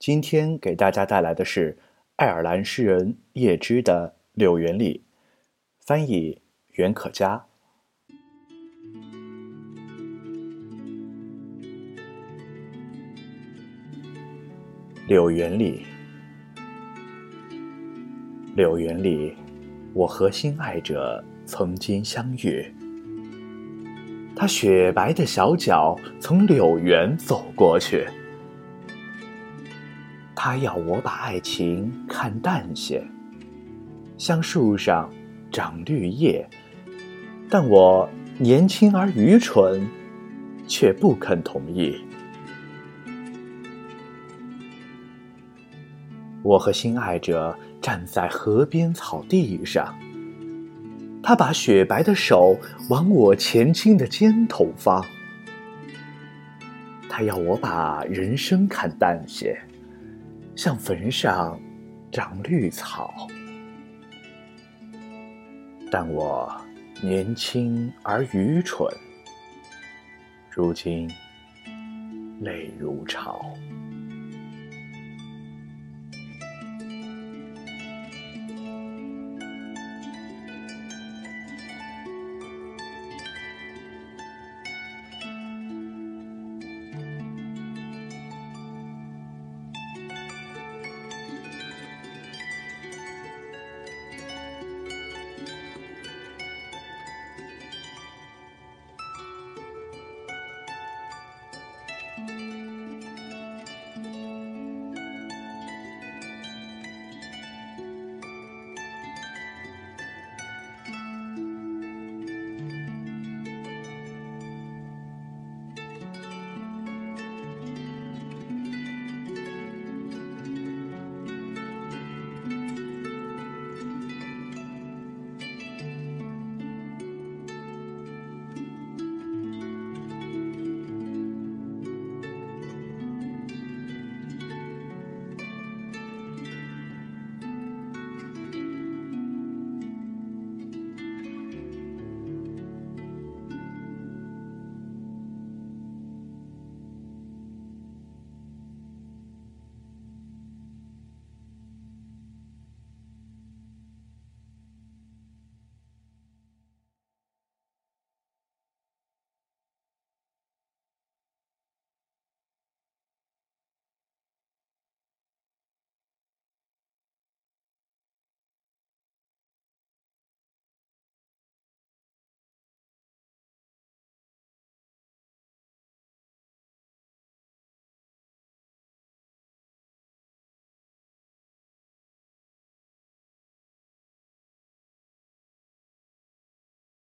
今天给大家带来的是爱尔兰诗人叶芝的《柳园里》，翻译袁可嘉。柳园里，柳园里，我和心爱者曾经相遇。他雪白的小脚从柳园走过去。他要我把爱情看淡些，像树上长绿叶，但我年轻而愚蠢，却不肯同意。我和心爱者站在河边草地上，他把雪白的手往我前倾的肩头放。他要我把人生看淡些。像坟上长绿草，但我年轻而愚蠢，如今泪如潮。